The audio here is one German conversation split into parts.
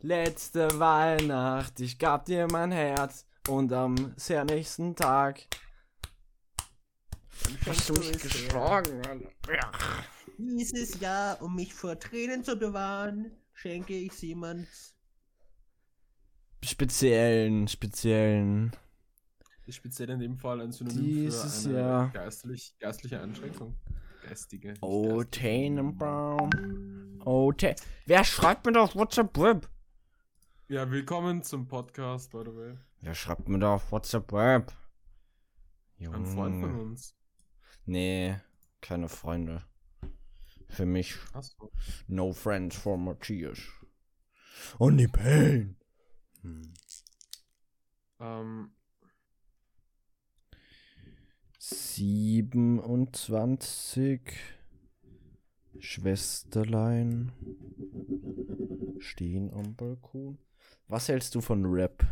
Letzte Weihnacht, ich gab dir mein Herz und am sehr nächsten Tag hast du mich geschlagen, Mann. Ja. Dieses Jahr, um mich vor Tränen zu bewahren, schenke ich jemand. Speziellen, speziellen. Ist speziell in dem Fall ein Synonym Dieses für eine Jahr. geistlich, geistliche Einschränkung. Geistige. Oh, geistige. Oh, Ta Wer schreibt mir da auf WhatsApp Web? Ja, willkommen zum Podcast, by the way. Wer schreibt mir da auf WhatsApp Web? Ein Freund von Junge. uns. Nee, keine Freunde. Für mich, Achso. no friends for Matthias. Only pain. Hm. Ähm, 27 Schwesterlein stehen am Balkon. Was hältst du von Rap?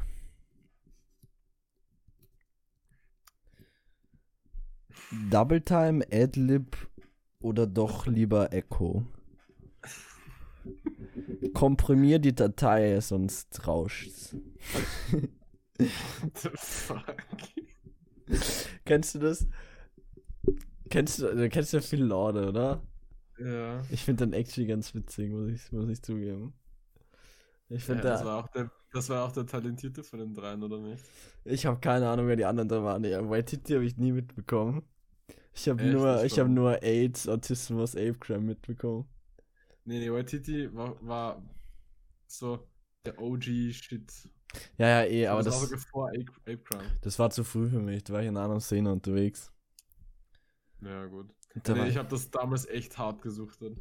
Double Time, Adlib oder doch lieber Echo? Komprimier die Datei, sonst rauscht's. what the fuck? Kennst du das? Kennst du, du kennst ja viel Lorde, oder? Ja. Ich finde den actually ganz witzig, muss ich, muss ich zugeben. Ich ja finde, das, war auch der, das war auch der Talentierte von den dreien, oder nicht? ich habe keine Ahnung, wer die anderen da waren. Ja, Waititi habe ich nie mitbekommen. Ich habe nur, Das ich habe nur AIDS, Autismus, Ape Crime mitbekommen. Nee, nee, Waititi war, war so der OG-Shit. Ja, ja, eh, aber das, Crime. das war zu früh für mich. Da war ich in einer anderen Szene unterwegs. Ja, gut. Da nee, ich habe das damals echt hart gesuchtet.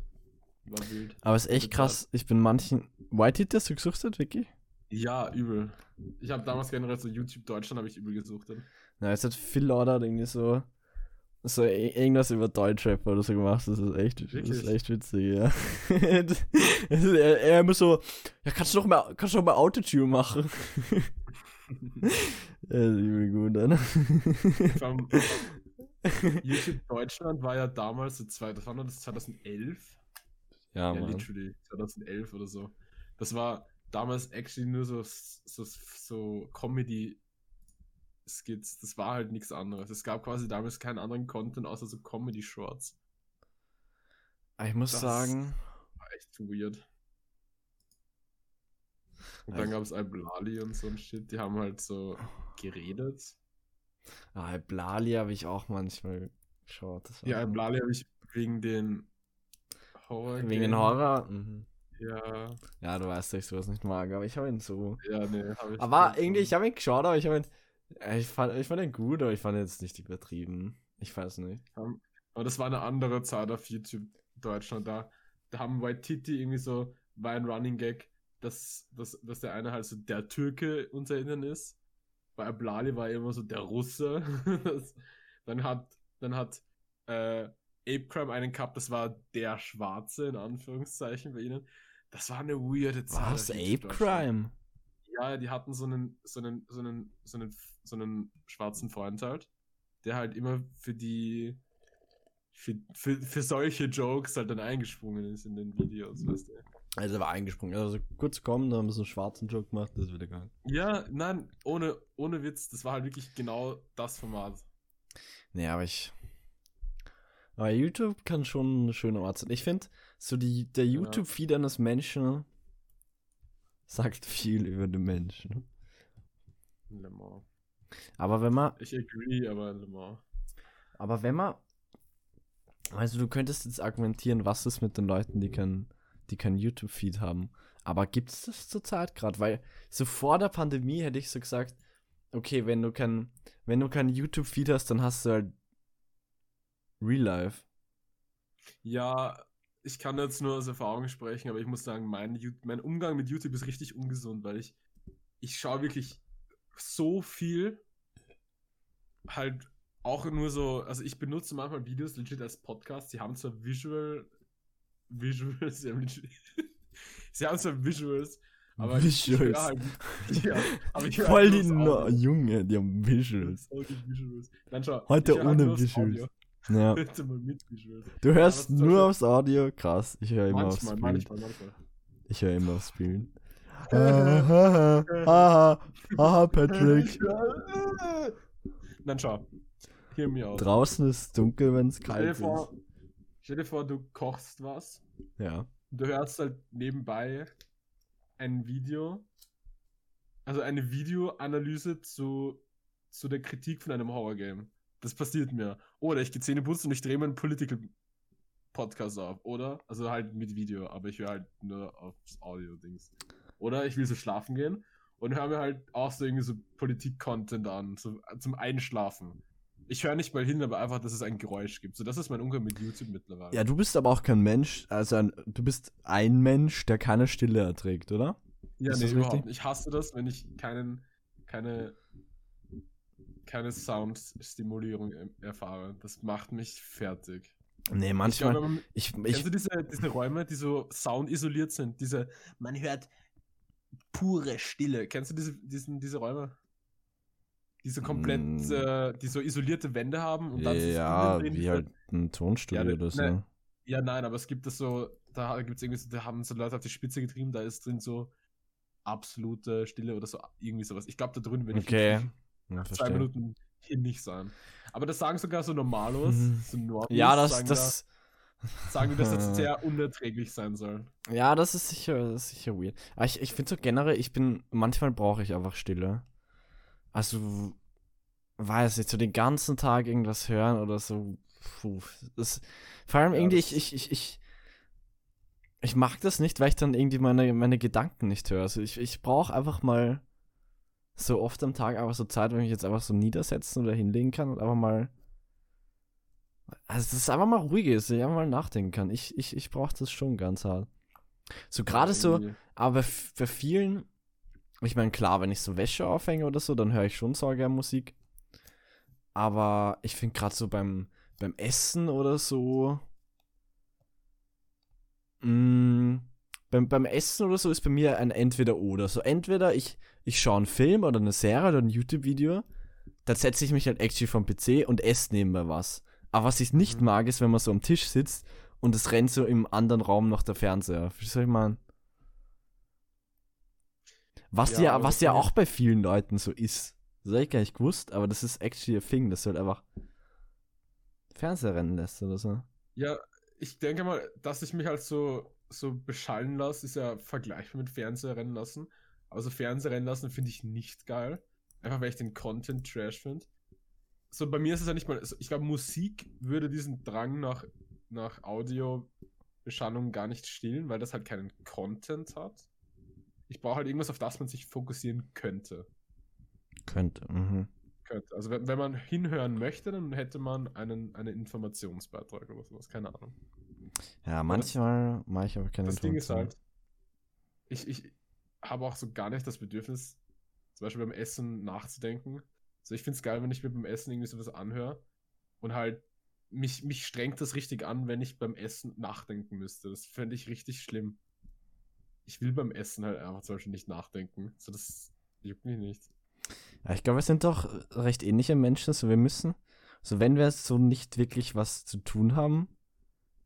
War wild. aber es ist echt krass. Ich bin manchen. Waititi hast du gesuchtet, Vicky? Ja, übel. Ich habe damals generell so YouTube Deutschland habe ich übel gesuchtet. Ja, es hat viel Lorde hat irgendwie so. So i- irgendwas über Deutschrap oder so gemacht. Das ist echt, das ist echt witzig, ja. Das er, er immer so, ja, kannst du noch mal, kannst du noch mal Autotune machen? Ja, das ist übel gut, ne? YouTube Deutschland war ja damals, so zwei, das war noch das 2011. Ja, Ja, Mann. literally, 2011 oder so. Das war damals actually nur so, so, so Comedy-Skits. Das war halt nichts anderes. Es gab quasi damals keinen anderen Content außer so Comedy-Shorts. Aber Ich muss Das- sagen, War echt weird. Und Also- dann gab es Iblali und so ein Shit. Die haben halt so geredet. Ah, Blali habe ich auch manchmal geschaut. Ja, Iblali habe ich wegen den Horror. Wegen den Horror? Mhm. Ja, Ja, du weißt, dass ich sowas nicht mag, aber ich habe ihn so. ja, nee, habe ich. Aber irgendwie, ich so- habe ihn geschaut, aber ich habe ihn. äh, Ich fand, ich fand ihn gut, aber ich fand ihn jetzt nicht übertrieben. Ich weiß nicht. Aber das war eine andere Zeit auf YouTube Deutschland. Da, da haben White Titty irgendwie so, war ein Running Gag, dass, dass, dass der eine halt so der Türke unter ihnen ist. Bei Ablali war er immer so der Russe. das, dann hat, dann hat äh, Ape Crime einen gehabt, das war der Schwarze in Anführungszeichen bei ihnen. Das war eine weirde Zeit. Was? auf Ape YouTube Deutschland. Crime? Ja, die hatten so einen, so einen, so einen, so einen, so einen schwarzen Freund halt, der halt immer für die, für, für, für solche Jokes halt dann eingesprungen ist in den Videos, weißt du. Also er war eingesprungen. Also kurz kommen, dann haben wir so einen schwarzen Joke gemacht, das ist wieder gegangen. Ja, nein, ohne, ohne Witz, das war halt wirklich genau das Format. Nee, aber ich. Aber YouTube kann schon ein schöner Ort sein. Ich finde, so die, der YouTube-Feed eines Menschen sagt viel über den Menschen. Le Mans. Aber wenn man, Ich agree, aber Le Mans. aber wenn man, also du könntest jetzt argumentieren, was ist mit den Leuten, die kein, die kein YouTube-Feed haben. Aber gibt es das zurzeit gerade? Weil so vor der Pandemie hätte ich so gesagt, okay, wenn du kein, wenn du kein YouTube-Feed hast, dann hast du halt Real Life. Ja, ich kann jetzt nur aus Erfahrung sprechen, aber ich muss sagen, mein, mein Umgang mit YouTube ist richtig ungesund, weil ich, ich schaue wirklich so viel, halt auch nur so, also ich benutze manchmal Videos legit als Podcast, sie haben zwar Visual, Visuals, sie haben, sie haben zwar Visuals, aber Visuals. halt, ja, aber Voll halt die no. Junge, die haben Visuals. Die Visuals. Dann schau, Heute halt ohne Visuals. Ja. Du hörst was- nur aufs Audio, krass. Ich höre immer aufs Bild. manchmal, manchmal. Ich höre immer aufs Bild. Haha, haha, haha, Patrick. Nein, schau. Hear me out. Draußen ist dunkel, wenn es kalt ist. Stell dir vor, du kochst was Ja. und du hörst halt nebenbei ein Video, also eine Videoanalyse zu, zu der Kritik von einem Horrorgame. Das passiert mir. Oder ich gehe Zähne putzen und ich drehe meinen Political Podcast auf, oder? Also halt mit Video, aber ich höre halt nur aufs Audio-Dings. Oder ich will so schlafen gehen und höre mir halt auch so irgendwie so Politik-Content an, so zum Einschlafen. Ich höre nicht mal hin, aber einfach, dass es ein Geräusch gibt. So, das ist mein Umgang mit YouTube mittlerweile. Ja, du bist aber auch kein Mensch, also ein, du bist ein Mensch, der keine Stille erträgt, oder? Ja, Ist nee, überhaupt richtig? nicht. Ich hasse das, wenn ich keinen, keine, keine Soundstimulierung erfahre. Das macht mich fertig. Nee, Ich manchmal. glaube, wenn man- Ich, kennst ich, du diese, diese Räume, die so soundisoliert sind? Diese, Man hört pure Stille. Stille. Kennst du diese, diesen, diese Räume? Die so komplett, Mm. äh, die so isolierte Wände haben und dann ja, wie diese- halt ein Tonstudio Ja, oder so. ne, Ja, nein, aber es gibt das so, da gibt es irgendwie so, da haben so Leute auf die Spitze getrieben, da ist drin so absolute Stille oder so, irgendwie sowas. Ich glaube, da drin, ich Okay. wirklich Ja, zwei. Minuten hier nicht sein. Aber das sagen sogar so Normalos, Mhm. so Normies, Ja, das, sagen, das, da, sagen die, dass das sehr unerträglich sein soll. ja, das ist sicher, das ist sicher weird. Aber ich, ich finde so generell, ich bin, manchmal brauche ich einfach Stille. Also, weiß nicht, so den ganzen Tag irgendwas hören oder so. Puh, das, vor allem Ja, irgendwie, ich, ich, ich, ich, ich mag das nicht, weil ich dann irgendwie meine, meine Gedanken nicht höre. Also ich, ich brauche einfach mal so oft am Tag einfach so Zeit, wo ich mich jetzt einfach so niedersetzen oder hinlegen kann und einfach mal. Also, dass es einfach mal ruhig ist, dass ich einfach mal nachdenken kann. Ich, ich, ich brauche das schon ganz hart. So gerade so, aber bei vielen, ich meine, klar, wenn ich so Wäsche aufhänge oder so, dann höre ich schon so gerne Musik. Aber ich finde gerade so beim, beim Essen oder so. Mh, beim, beim Essen oder so ist bei mir ein Entweder-Oder. So entweder ich, ich schaue einen Film oder eine Serie oder ein YouTube-Video, dann setze ich mich halt actually vom PC und esse nebenbei was. Aber was ich nicht Mhm. mag, ist, wenn man so am Tisch sitzt und es rennt so im anderen Raum noch der Fernseher. Verstehst du, was ich meine? Was Ja, ja, was ja auch bei vielen Leuten so ist. Das habe ich gar nicht gewusst, aber das ist actually a thing, dass du halt einfach Fernseher rennen lässt oder so. Ja, ich denke mal, dass ich mich halt so, so beschallen lasse, ist ja vergleichbar mit Fernseher rennen lassen. Aber so Fernseher rennen lassen finde ich nicht geil. Einfach weil ich den Content trash finde. So, bei mir ist es ja nicht mal, also ich glaube, Musik würde diesen Drang nach, nach Audio-Beschallung gar nicht stillen, weil das halt keinen Content hat. Ich brauche halt irgendwas, auf das man sich fokussieren könnte. Könnte. Mhm. könnte. Also wenn, wenn man hinhören möchte, dann hätte man einen, einen Informationsbeitrag oder sowas, keine Ahnung. Ja, manchmal mache ich aber keine Das Ding ist halt, ich, ich habe auch so gar nicht das Bedürfnis, zum Beispiel beim Essen nachzudenken. Also ich finde es geil, wenn ich mir beim Essen irgendwie sowas anhöre und halt mich, mich strengt das richtig an, wenn ich beim Essen nachdenken müsste. Das fände ich richtig schlimm. Ich will beim Essen halt einfach zum Beispiel nicht nachdenken. So, das juckt mich nicht. Ja, ich glaube, wir sind doch recht ähnliche Menschen, so wir müssen, so wenn wir so nicht wirklich was zu tun haben,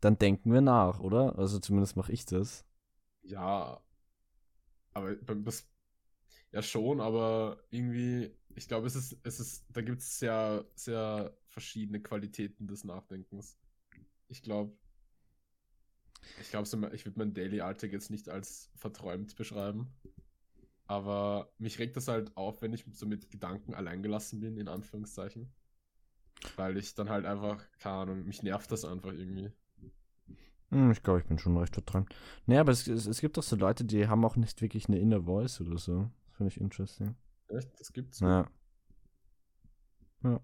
dann denken wir nach, oder? Also zumindest mache ich das. Ja, aber das, ja schon, aber irgendwie, ich glaube, es ist, es ist, da gibt es sehr, sehr verschiedene Qualitäten des Nachdenkens. Ich glaube, ich glaube, ich würde meinen Daily Alltag jetzt nicht als verträumt beschreiben, aber mich regt das halt auf, wenn ich so mit Gedanken alleingelassen bin, in Anführungszeichen. Weil ich dann halt einfach, keine Ahnung, mich nervt das einfach irgendwie. Hm, ich glaube, ich bin schon recht verträumt. Nee, aber es, es, es gibt doch so Leute, die haben auch nicht wirklich eine Inner Voice oder so. Das finde ich interesting. Echt? Das gibt's? Ja. Ja.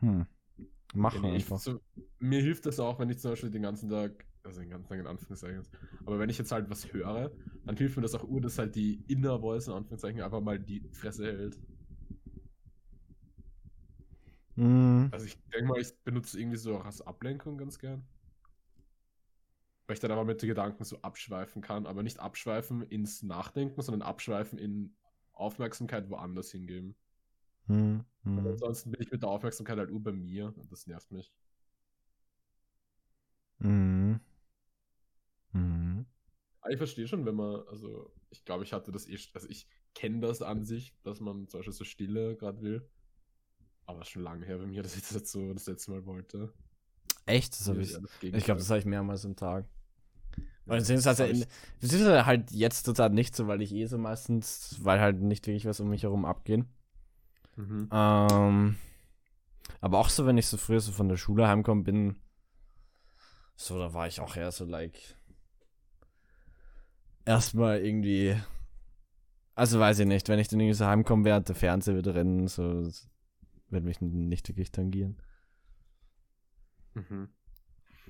Hm. Machen nee, einfach. so, mir hilft das auch, wenn ich zum Beispiel den ganzen Tag, also den ganzen Tag in Anführungszeichen, aber wenn ich jetzt halt was höre, dann hilft mir das auch ur, dass halt die Inner Voice in Anführungszeichen einfach mal die Fresse hält. Hm. Also ich denke mal, ich benutze irgendwie so auch als Ablenkung ganz gern. Weil ich dann aber mit den Gedanken so abschweifen kann, aber nicht abschweifen ins Nachdenken, sondern abschweifen in Aufmerksamkeit woanders hingeben. Hm. Und Hm. ansonsten bin ich mit der Aufmerksamkeit halt nur bei mir und das nervt mich. Hm. Hm. ich verstehe schon, wenn man, also ich glaube, ich hatte das eh, also ich kenne das an sich, dass man zum Beispiel so Stille gerade will. Aber es ist schon lange her bei mir, dass ich das jetzt so das letzte Mal wollte. Echt? Das hab Hier ich, ist ich glaube, das habe ich mehrmals am Tag. Ja, Weil beziehungsweise das in, beziehungsweise halt jetzt total nicht so, weil ich eh so meistens, weil halt nicht wirklich was um mich herum abgeht. Mhm. Ähm, aber auch so, wenn ich so früher so von der Schule heimgekommen bin, so, da war ich auch eher so like, erstmal irgendwie, also weiß ich nicht, wenn ich dann irgendwie so heimkomme, während der Fernseher wieder rennen, so, wird mich nicht wirklich tangieren. Mhm.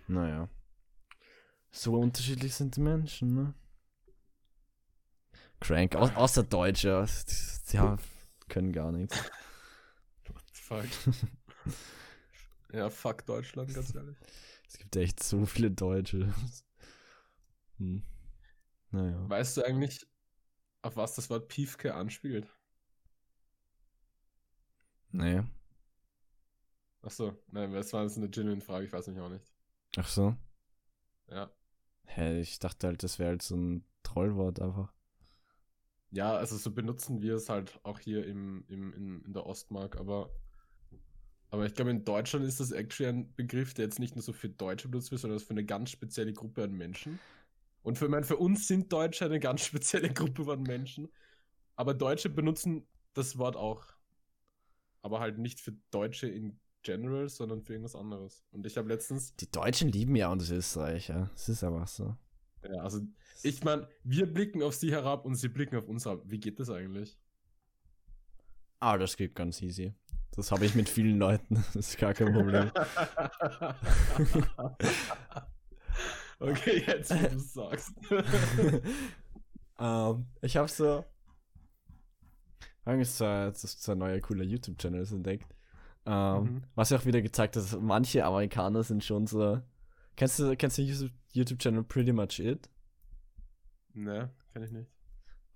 Naja. So unterschiedlich sind die Menschen, ne? Crank, au außer Deutsche, haben- können gar nichts. What the fuck? ja, fuck Deutschland, ganz ehrlich. Es gibt echt so viele Deutsche. Hm. Naja. Weißt du eigentlich, auf was das Wort Piefke anspielt? Nee. Achso, nein, das war jetzt eine genuine Frage, ich weiß nicht auch nicht. Ach so. Ja. Hä, ich dachte halt, das wäre halt so ein Trollwort einfach. Ja, also so benutzen wir es halt auch hier im, im, in, in der Ostmark, aber, aber ich glaube, in Deutschland ist das actually ein Begriff, der jetzt nicht nur so für Deutsche benutzt wird, sondern für eine ganz spezielle Gruppe an Menschen. Und für, ich meine, für uns sind Deutsche eine ganz spezielle Gruppe von Menschen, aber Deutsche benutzen das Wort auch. Aber halt nicht für Deutsche in general, sondern für irgendwas anderes. Und ich habe letztens, Die Deutschen lieben ja uns Österreicher. Das ist einfach so. Ja, also ich meine, wir blicken auf sie herab und sie blicken auf uns herab. Wie geht das eigentlich? Ah, das geht ganz easy. Das habe ich mit vielen Leuten. Das ist gar kein Problem. okay, jetzt, wo du es sagst. ähm, ich habe so. Eigentlich zwei, das ist zwei neue coole YouTube-Channels entdeckt. Ähm, Mhm. Was ja auch wieder gezeigt hat, dass manche Amerikaner sind schon so. Kennst du, kennst du YouTube- YouTube-Channel Pretty Much It? ne, kann ich nicht.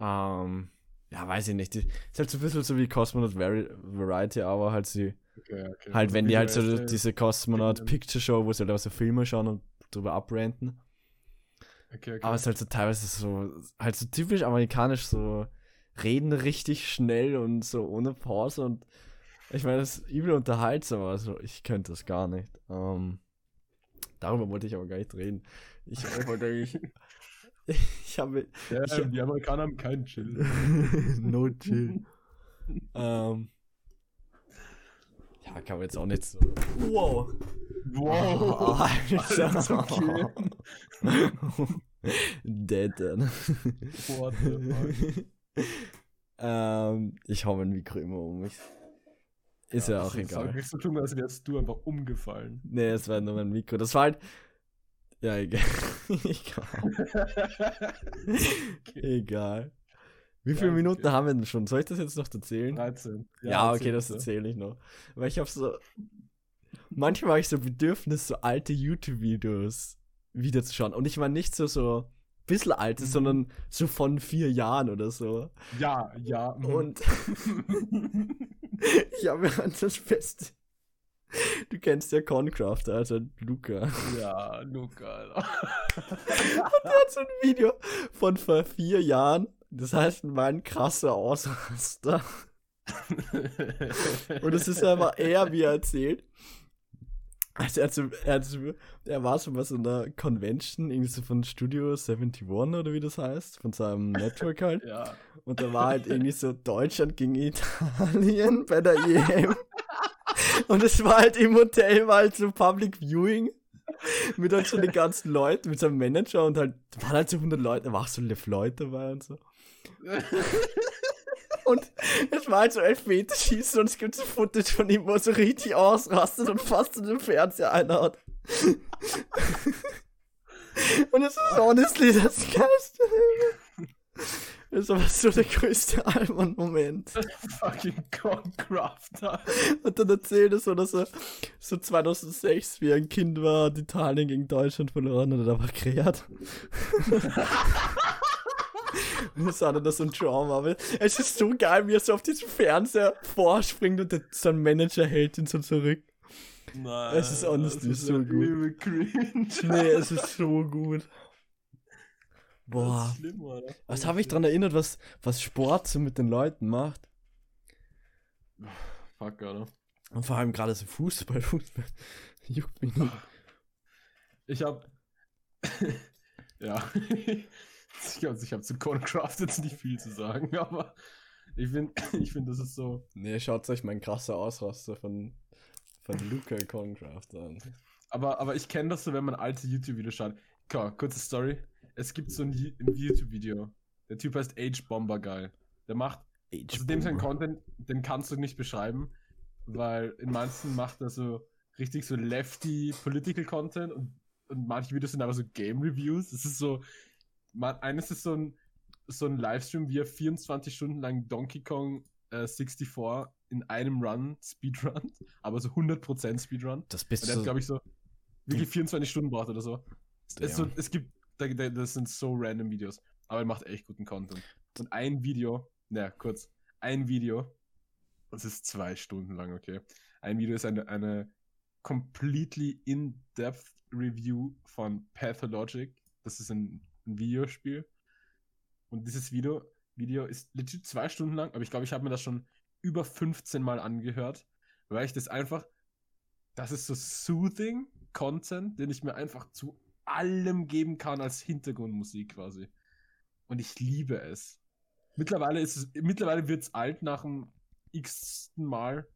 Ähm, ja, weiß ich nicht. Die, ist halt so ein bisschen so wie Cosmonaut Vari Variety, aber halt sie. Okay, okay. Halt, Also wenn die halt so diese Cosmonaut. Picture Show, wo sie halt auch so Filme schauen und drüber abranten. Okay, okay. Aber es ist halt so teilweise so, halt so typisch amerikanisch, so reden richtig schnell und so ohne Pause und ich meine, das ist übel unterhaltsam, also ich könnte das gar nicht. Ähm, darüber wollte ich aber gar nicht reden. Ich wollte eigentlich, ich habe, ja, ich- die Amerikaner haben keinen Chill. no chill. ähm, ja, kann man jetzt auch nicht so. Wow. Wow. Alter. Okay. Dead dann. What the fuck? ähm, ich hau mein Mikro immer um mich. Ist ja, auch das egal. Das so tun, als wärst du einfach umgefallen. Nee, es war nur mein Mikro. Das war halt. Ja, egal. egal. egal. Wie viele Ja, Minuten okay. haben wir denn schon? Soll ich das jetzt noch erzählen? 13. Ja, okay, erzähl das erzähle ich noch. Weil ich habe so. Manchmal habe ich so Bedürfnis, so alte YouTube-Videos wiederzuschauen. Und ich meine nicht so, so bisschen alte, Mhm. sondern so von vier Jahren oder so. Ja, ja. mhm. Und ich habe mir das Beste. Du kennst ja Concrafter, also Luca. ja, Luca, Alter. Der hat so ein Video von vor vier Jahren. Das heißt, mein krasser Ausraster. Und es ist aber er, wie er erzählt. Also er, hat so, er, war schon bei so einer Convention, irgendwie so von Studio 71 oder wie das heißt, von seinem Network halt. ja. Und da war halt irgendwie so Deutschland gegen Italien bei der EM. Und es war halt im Hotel, war halt so Public Viewing. Mit halt so den ganzen Leuten, mit seinem Manager und halt, waren halt so 100 Leute, da war auch so Le Floyd dabei und so. Und es war halt so Elfmeterschießen und es gibt so Footage von ihm, wo er so richtig ausrastet und fast in den Fernseher einhaut. und es ist honestly das Geilste. Das ist aber so der größte Alman-Moment. Fucking Concrafter. Und dann erzählt er so, dass er so 2006, wie er ein Kind war, und Italien gegen Deutschland verloren hat, er war kreiert. Und das war dann so ein Trauma. Aber es ist so geil, wie er so auf diesen Fernseher vorspringt und der, sein Manager hält ihn so zurück. Nein. Es ist honestly das so gut. Cringe. Nee, es ist so gut. Boah. Das ist schlimm. Was habe ich dran erinnert, was, was Sport so mit den Leuten macht? Fuck, Alter. Und vor allem gerade so Fußball, Fußball. Juckt mich nicht. Ich hab. ja. ich glaube, ich habe zu Corncraft jetzt nicht viel zu sagen, aber ich finde, ich find, das ist so. Nee, schaut euch mein krasser Ausraster von, von Luca Concraft an. Aber, aber ich kenne das so, wenn man alte YouTube-Videos schaut. Klar, kurze Story. Es gibt so ein, YouTube-Video. Der Typ heißt Age Bomber Guy. Der macht, also dem sein Content, den kannst du nicht beschreiben, weil in manchen macht er so richtig so lefty Political Content und, und manche Videos sind aber so Game Reviews. Es ist so, man, eines ist so ein, so ein Livestream, wie er 24 Stunden lang Donkey Kong äh, 64 in einem Run Speedrun, aber so 100% Speedrun. Das bist Und der hat, du. glaube ich, so wirklich 24 Stunden braucht oder so. Es, so. Es gibt, das sind so random Videos, aber er macht echt guten Content. Und ein Video, naja, kurz, ein Video, das ist zwei Stunden lang, okay. Ein Video ist eine, eine completely in-depth Review von Pathologic. Das ist ein, ein Videospiel. Und dieses Video, Video ist legit zwei Stunden lang, aber ich glaube, ich habe mir das schon über 15 Mal angehört, weil ich das einfach, das ist so soothing Content, den ich mir einfach zu allem geben kann als Hintergrundmusik quasi. Und ich liebe es. Mittlerweile ist es, mittlerweile wird es alt nach dem x-ten Mal.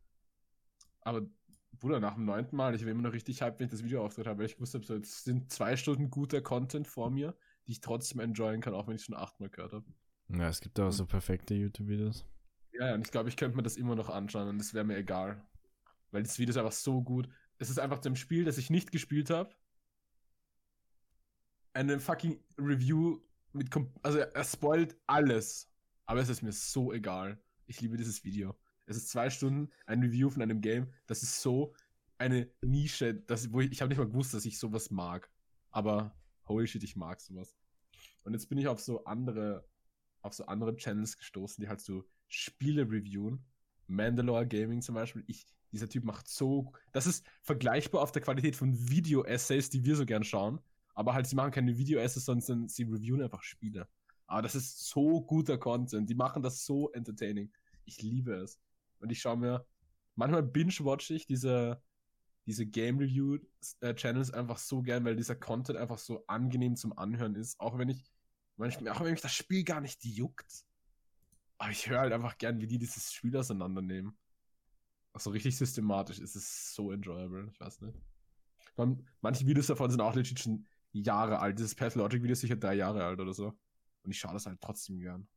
Aber, Bruder, nach dem neunten Mal, ich war immer noch richtig hyped, wenn ich das Video auftritt habe, weil ich wusste, so, jetzt sind zwei Stunden guter Content vor mir, die ich trotzdem enjoyen kann, auch wenn ich es schon achtmal gehört habe. Ja, es gibt aber so perfekte YouTube-Videos. Ja, ja, und ich glaube, ich könnte mir das immer noch anschauen und es wäre mir egal. Weil das Video ist einfach so gut. Es ist einfach dem Spiel, das ich nicht gespielt habe, eine fucking Review mit. Also, er spoilt alles. Aber es ist mir so egal. Ich liebe dieses Video. Es ist zwei Stunden ein Review von einem Game. Das ist so eine Nische, das, wo ich, ich habe nicht mal gewusst, dass ich sowas mag. Aber holy shit, ich mag sowas. Und jetzt bin ich auf so andere, auf so andere Channels gestoßen, die halt so Spiele reviewen. Mandalore Gaming zum Beispiel. Ich, dieser Typ macht so. Das ist vergleichbar auf der Qualität von Video-Essays, die wir so gern schauen. Aber halt, sie machen keine Video-Essays, sondern sie reviewen einfach Spiele. Aber das ist so guter Content. Die machen das so entertaining. Ich liebe es. Und ich schaue mir, manchmal binge-watch ich diese, diese Game Review Channels einfach so gern, weil dieser Content einfach so angenehm zum Anhören ist. Auch wenn ich, manchmal, auch wenn mich das Spiel gar nicht juckt. Aber ich höre halt einfach gern, wie die dieses Spiel auseinandernehmen. Also richtig systematisch ist es so enjoyable. Ich weiß nicht. Man, manche Videos davon sind auch legit schon Jahre alt. Dieses Pathologic-Video ist sicher drei Jahre alt oder so. Und ich schaue das halt trotzdem gern.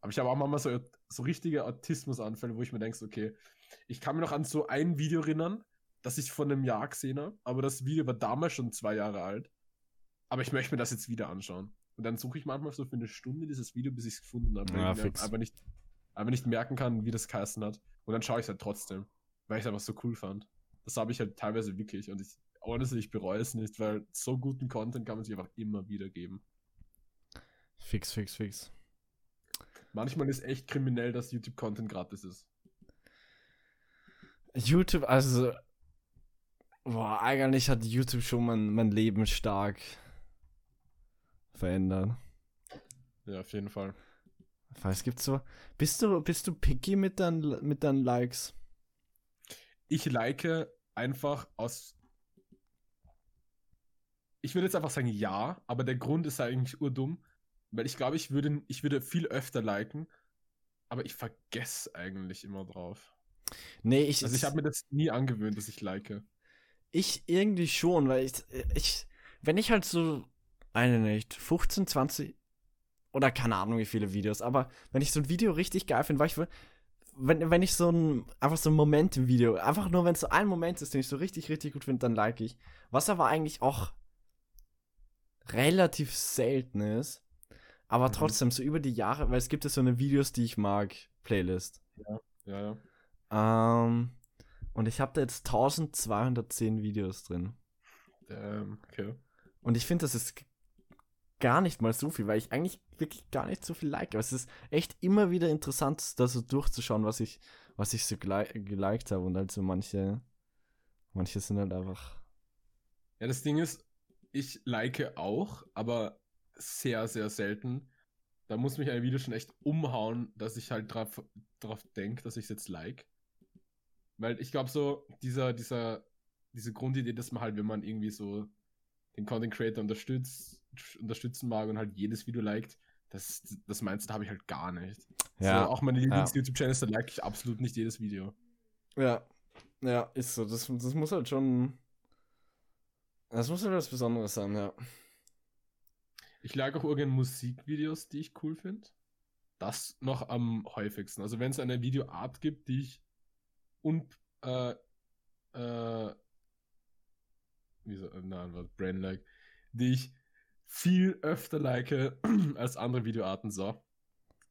Aber ich habe auch manchmal so, so richtige Autismusanfälle, wo ich mir denke, okay, ich kann mir noch an so ein Video erinnern, das ich vor einem Jahr gesehen habe, aber das Video war damals schon zwei Jahre alt. Aber ich möchte mir das jetzt wieder anschauen. Und dann suche ich manchmal so für eine Stunde dieses Video, bis ich es gefunden habe, weil Ja, ich mir fix. einfach nicht, einfach nicht merken kann, wie das geheißen hat. Und dann schaue ich es halt trotzdem, weil ich es einfach so cool fand. Das habe ich halt teilweise wirklich und ich, honestly, ich bereue es nicht, weil so guten Content kann man sich einfach immer wieder geben. Fix, fix, fix. Manchmal ist echt kriminell, dass YouTube-Content gratis ist. YouTube, also. Boah, eigentlich hat YouTube schon mein, mein Leben stark verändert. Ja, auf jeden Fall. Weil es gibt so. Bist du, bist du picky mit deinen, mit deinen Likes? Ich like einfach aus. Ich würde jetzt einfach sagen ja, aber der Grund ist eigentlich urdumm, weil ich glaube, ich würde, ich würde viel öfter liken, aber ich vergesse eigentlich immer drauf. Nee, ich. Also ich habe mir das nie angewöhnt, dass ich like. Ich irgendwie schon, weil ich, ich, wenn ich halt so, eine nicht, 15, 20 oder keine Ahnung wie viele Videos, aber wenn ich so ein Video richtig geil finde, weil ich, will- wenn, wenn ich so ein, einfach so ein Moment im Video, einfach nur wenn es so ein Moment ist, den ich so richtig, richtig gut finde, dann like ich. Was aber eigentlich auch relativ selten ist, aber Mhm. trotzdem so über die Jahre, weil es gibt ja so eine Videos, die ich mag, Playlist. Ja, ja. Ähm, und ich habe da jetzt 1210 Videos drin. Ähm, okay. Und ich finde, das ist gar nicht mal so viel, weil ich eigentlich wirklich gar nicht so viel like. Aber es ist echt immer wieder interessant, da so durchzuschauen, was ich, was ich so geli geliked habe. Und also manche, manche sind halt einfach. Ja, das Ding ist, ich like auch, aber sehr, sehr selten. Da muss mich ein Video schon echt umhauen, dass ich halt drauf, drauf denke, dass ich es jetzt like. Weil ich glaube so, dieser, dieser, diese Grundidee, dass man halt, wenn man irgendwie so den Content Creator unterstützt, unterstützen mag und halt jedes Video liked, das, das Mindset habe ich halt gar nicht. Ja. So, auch meine Lieblings-YouTube-Channels, da like ich absolut nicht jedes Video. Ja. Ja, ist so. Das, das muss halt schon. Das muss halt was Besonderes sein, ja. Ich like auch irgendwann Musikvideos, die ich cool finde. Das noch am häufigsten. Also wenn es eine Videoart gibt, die ich und äh, äh, wie so, nein, was Brain like, die ich viel öfter like als andere Videoarten so.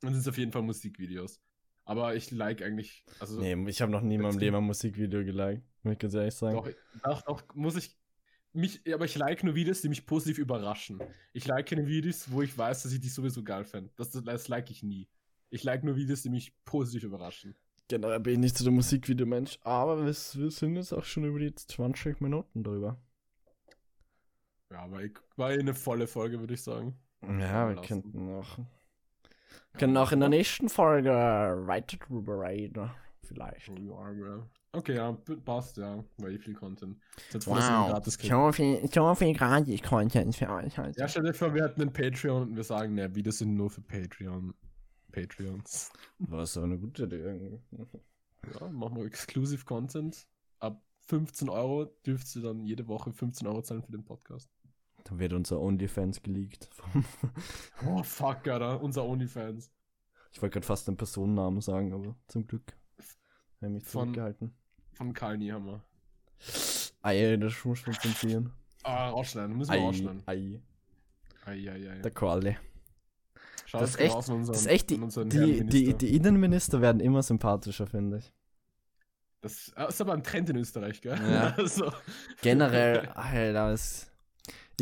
Dann sind es auf jeden Fall Musikvideos. Aber ich like eigentlich, also Nee, ich habe noch nie in meinem Leben ein Musikvideo geliked. Muss ich ganz ehrlich sagen. Doch, doch, doch, muss ich. Mich, aber ich like nur Videos, die mich positiv überraschen. Ich like keine Videos, wo ich weiß, dass ich die sowieso geil fände. Das, das, like ich nie. Ich like nur Videos, die mich positiv überraschen. Generell bin ich nicht so der Musikvideo-Mensch, aber wir, wir sind jetzt auch schon über die 20 Minuten drüber. Ja, aber ich, war eh eine volle Folge, würde ich sagen. Ja, wir könnten auch. Können auch in der nächsten Folge weiter drüber reden. Vielleicht. Okay, ja, passt, ja. War eh viel Content. Jetzt kriegen. so viel, so viel Gratis-Content für euch heute. Ja, stell dir vor, wir hätten einen Patreon und wir sagen, ne, Videos sind nur für Patreon. Patreons. Was aber eine gute Idee. irgendwie. Ja, machen wir Exclusive Content. Ab 15 Euro dürft ihr dann jede Woche 15 Euro zahlen für den Podcast. Dann wird unser OnlyFans geleakt. Oh, fuck, Alter. Unser OnlyFans. ich wollte gerade fast den Personennamen sagen, aber zum Glück habe ich mich zurückgehalten. Von Karl Niehammer. Ei, das muss man zensieren. Ah, rausschneiden. Müssen wir Ei, rausschneiden. ei. Ei, ei, ei. Der Quali. Schaut Das ist echt, unseren, das ist echt die, die, die, die Innenminister werden immer sympathischer, finde ich. Das ist aber ein Trend in Österreich, gell? Ja. Also, Generell, Alter, es,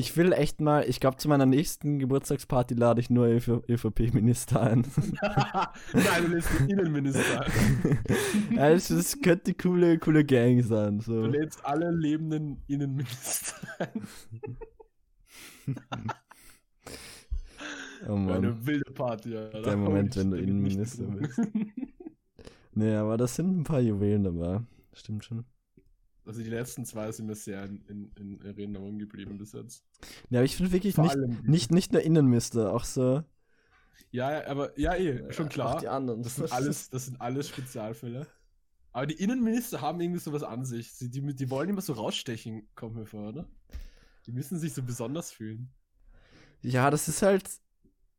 ich will echt mal, ich glaube, zu meiner nächsten Geburtstagsparty lade ich nur ÖVP-Minister ein. Nein, du lädst den Innenminister. ein. also, das könnte eine coole, coole Gang sein. Du So. lädst alle lebenden Innenminister ein. Oh Mann. Eine wilde Party, Alter. Der Moment, wenn du Innenminister betrunken. Nee, aber das sind ein paar Juwelen dabei. Stimmt schon. Also die letzten zwei sind mir sehr in, in, in Erinnerung geblieben bis jetzt. Ja, aber ich finde wirklich Vor nicht, allem nicht, nicht nur Innenminister, auch so. Ja, aber ja, eh, schon Auch klar. die anderen. Das sind alles, das sind alles Spezialfälle. Aber die Innenminister haben irgendwie sowas an sich. Sie, die, die wollen immer so rausstechen, kommt mir vor, oder? Die müssen sich so besonders fühlen. Ja, das ist halt,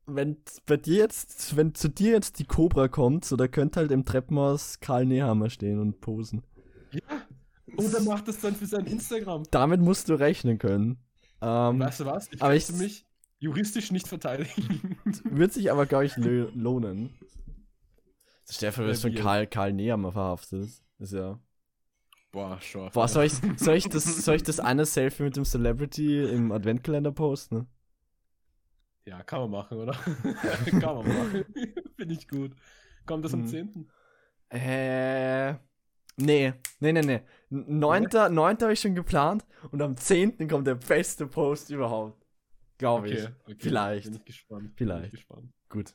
wenn bei dir jetzt, wenn zu dir jetzt die Cobra kommt, so da könnte halt im Treppenhaus Karl Nehammer stehen und posen. Ja. Und er macht das dann für sein Instagram. Damit musst du rechnen können. Ähm, Weißt du was? Ich aber möchte ich- mich juristisch nicht verteidigen. wird sich aber, glaube ich, lohnen. Ja, wirst von Karl, Karl Nehammer verhaftet. Ist ja. Boah, schon. Boah, soll ich, soll, ich das, soll ich das eine Selfie mit dem Celebrity im Adventkalender posten? Ja, kann man machen, oder? kann man machen. Finde ich gut. Kommt das am Mhm. 10.? Äh. Nee, nee, nee, nee. Neunter, neunter habe ich schon geplant und am 10. kommt der beste Post überhaupt. Glaube ich. Okay, okay. Vielleicht. Bin ich gespannt. Vielleicht. Bin ich gespannt. Gut.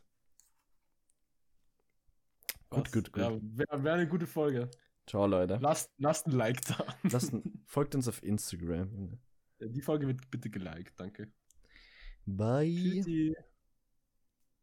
Gut, gut, gut. Ja, wäre wär eine gute Folge. Ciao, Leute. Lasst, lasst ein Like da. Lasst, ein- folgt uns auf Instagram. Die Folge wird bitte geliked, danke. Bye. Tschüssi.